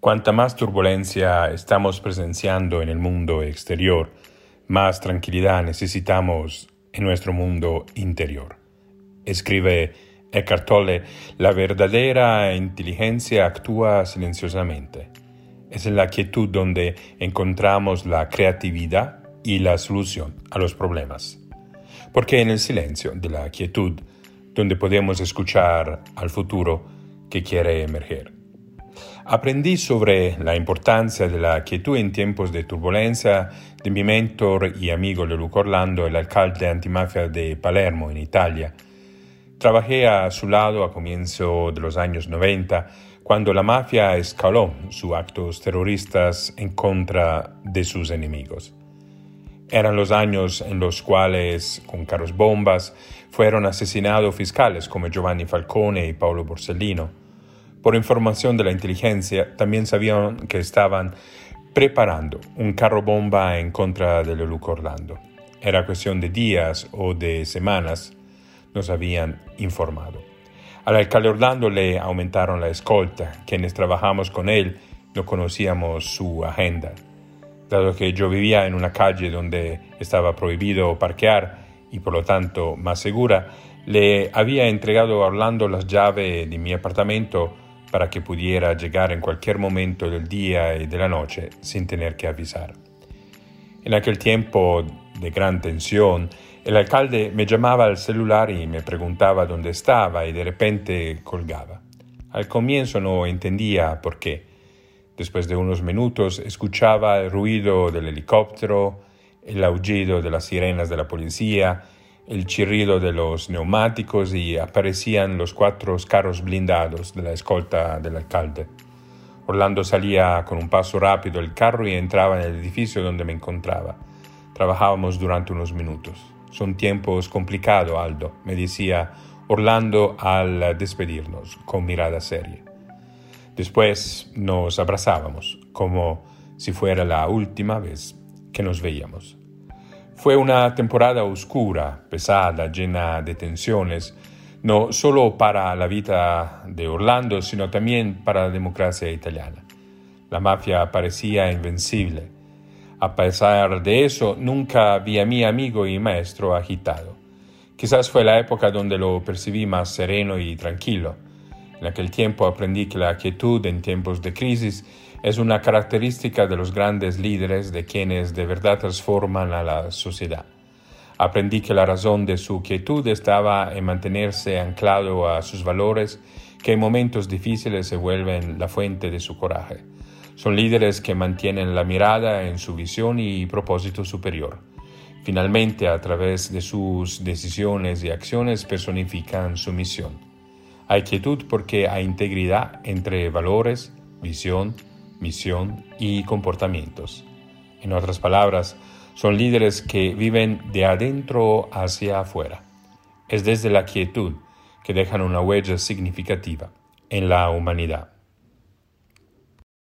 Cuanta más turbulencia estamos presenciando en el mundo exterior, más tranquilidad necesitamos en nuestro mundo interior. Escribe Eckhart Tolle, la verdadera inteligencia actúa silenciosamente. Es en la quietud donde encontramos la creatividad y la solución a los problemas. Porque en el silencio de la quietud, donde podemos escuchar al futuro que quiere emerger. Aprendí sobre la importancia de la quietud en tiempos de turbulencia de mi mentor y amigo Leluco Orlando, el alcalde antimafia de Palermo, en Italia. Trabajé a su lado a comienzo de los años 90, cuando la mafia escaló sus actos terroristas en contra de sus enemigos. Eran los años en los cuales, con carros bombas, fueron asesinados fiscales como Giovanni Falcone y Paolo Borsellino por información de la inteligencia, también sabían que estaban preparando un carro bomba en contra de Leluco Orlando. Era cuestión de días o de semanas, nos habían informado. Al alcalde Orlando le aumentaron la escolta. Quienes trabajamos con él no conocíamos su agenda. Dado que yo vivía en una calle donde estaba prohibido parquear y por lo tanto más segura, le había entregado a Orlando las llaves de mi apartamento para que pudiera llegar en cualquier momento del día y de la noche sin tener que avisar. En aquel tiempo de gran tensión, el alcalde me llamaba al celular y me preguntaba dónde estaba y de repente colgaba. Al comienzo no entendía por qué. Después de unos minutos escuchaba el ruido del helicóptero, el aullido de las sirenas de la policía, el chirrido de los neumáticos y aparecían los cuatro carros blindados de la escolta del alcalde. Orlando salía con un paso rápido del carro y entraba en el edificio donde me encontraba. Trabajábamos durante unos minutos. Son tiempos complicados, Aldo, me decía Orlando al despedirnos, con mirada seria. Después nos abrazábamos, como si fuera la última vez que nos veíamos. Fue una temporada oscura, pesada, llena de tensiones, no solo para la vida de Orlando, sino también para la democracia italiana. La mafia parecía invencible. A pesar de eso, nunca vi a mi amigo y maestro agitado. Quizás fue la época donde lo percibí más sereno y tranquilo. En aquel tiempo aprendí que la quietud en tiempos de crisis es una característica de los grandes líderes de quienes de verdad transforman a la sociedad. Aprendí que la razón de su quietud estaba en mantenerse anclado a sus valores que en momentos difíciles se vuelven la fuente de su coraje. Son líderes que mantienen la mirada en su visión y propósito superior. Finalmente, a través de sus decisiones y acciones personifican su misión. Hay quietud porque hay integridad entre valores, visión, misión y comportamientos. En otras palabras, son líderes que viven de adentro hacia afuera. Es desde la quietud que dejan una huella significativa en la humanidad.